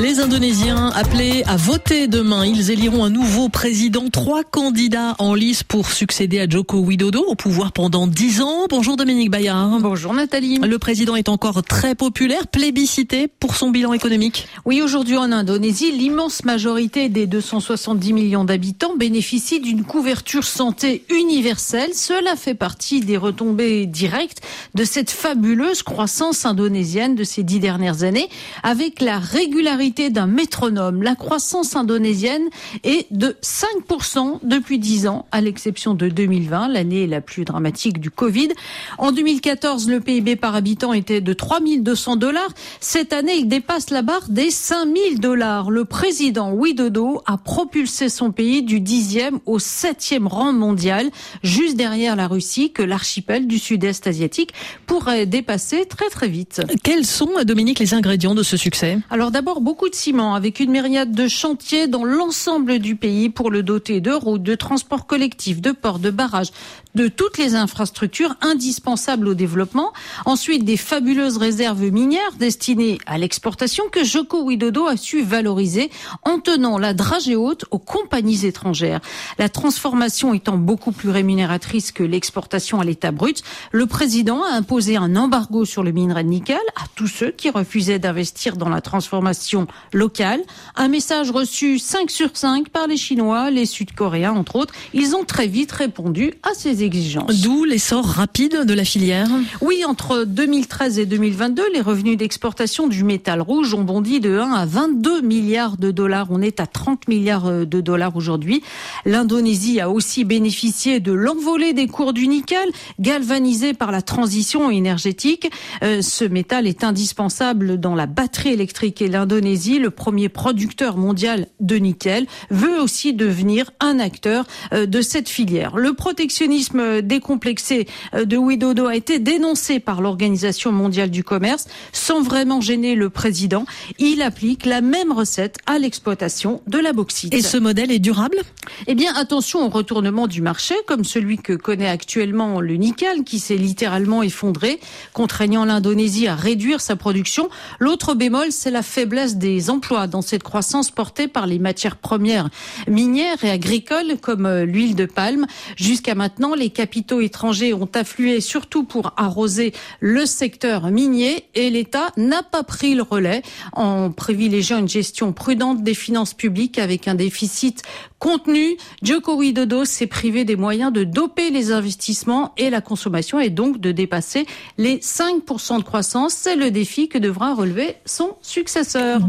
Les Indonésiens appelés à voter demain, ils éliront un nouveau président. Trois candidats en lice pour succéder à Joko Widodo au pouvoir pendant dix ans. Bonjour Dominique Bayard. Bonjour Nathalie. Le président est encore très populaire, plébiscité pour son bilan économique. Oui, aujourd'hui en Indonésie, l'immense majorité des 270 millions d'habitants bénéficie d'une couverture santé universelle. Cela fait partie des retombées directes de cette fabuleuse croissance indonésienne de ces dix dernières années avec la régularité d'un métronome. La croissance indonésienne est de 5% depuis 10 ans, à l'exception de 2020, l'année la plus dramatique du Covid. En 2014, le PIB par habitant était de 3200 dollars. Cette année, il dépasse la barre des 5000 dollars. Le président Widodo a propulsé son pays du 10e au 7e rang mondial, juste derrière la Russie, que l'archipel du sud-est asiatique pourrait dépasser très très vite. Quels sont, Dominique, les ingrédients de ce succès? Alors d'abord, beaucoup de ciment avec une myriade de chantiers dans l'ensemble du pays pour le doter de routes, de transports collectifs, de ports, de barrages, de toutes les infrastructures indispensables au développement. Ensuite, des fabuleuses réserves minières destinées à l'exportation que Joko Widodo a su valoriser en tenant la dragée haute aux compagnies étrangères. La transformation étant beaucoup plus rémunératrice que l'exportation à l'état brut, le président a imposé un embargo sur le minerai nickel à tous ceux qui refusaient d'investir dans la transformation locale. Un message reçu 5 sur 5 par les Chinois, les Sud-Coréens, entre autres. Ils ont très vite répondu à ces exigences. D'où l'essor rapide de la filière Oui, entre 2013 et 2022, les revenus d'exportation du métal rouge ont bondi de 1 à 22 milliards de dollars. On est à 30 milliards euh, de dollars aujourd'hui. L'Indonésie a aussi bénéficié de l'envolée des cours du nickel, galvanisé par la transition énergétique. Euh, ce métal est indispensable dans la batterie électrique et l'Indonésie le premier producteur mondial de nickel, veut aussi devenir un acteur euh, de cette filière. Le protectionnisme décomplexé euh, de Widodo a été dénoncé par l'Organisation mondiale du commerce sans vraiment gêner le président. Il applique la même recette à l'exploitation de la bauxite. Et ce modèle est durable? Eh bien, attention au retournement du marché, comme celui que connaît actuellement le nickel, qui s'est littéralement effondré, contraignant l'Indonésie à réduire sa production. L'autre bémol, c'est la faiblesse des emplois dans cette croissance portée par les matières premières minières et agricoles comme euh, l'huile de palme. Jusqu'à maintenant, les capitaux étrangers ont afflué surtout pour arroser le secteur minier et l'État n'a pas pris le relais en privilégiant une gestion prudente des finances publiques avec un déficit contenu. Joko Widodo s'est privé des moyens de doper les investissements et la consommation et donc de dépasser les 5% de croissance. C'est le défi que devra relever son successeur.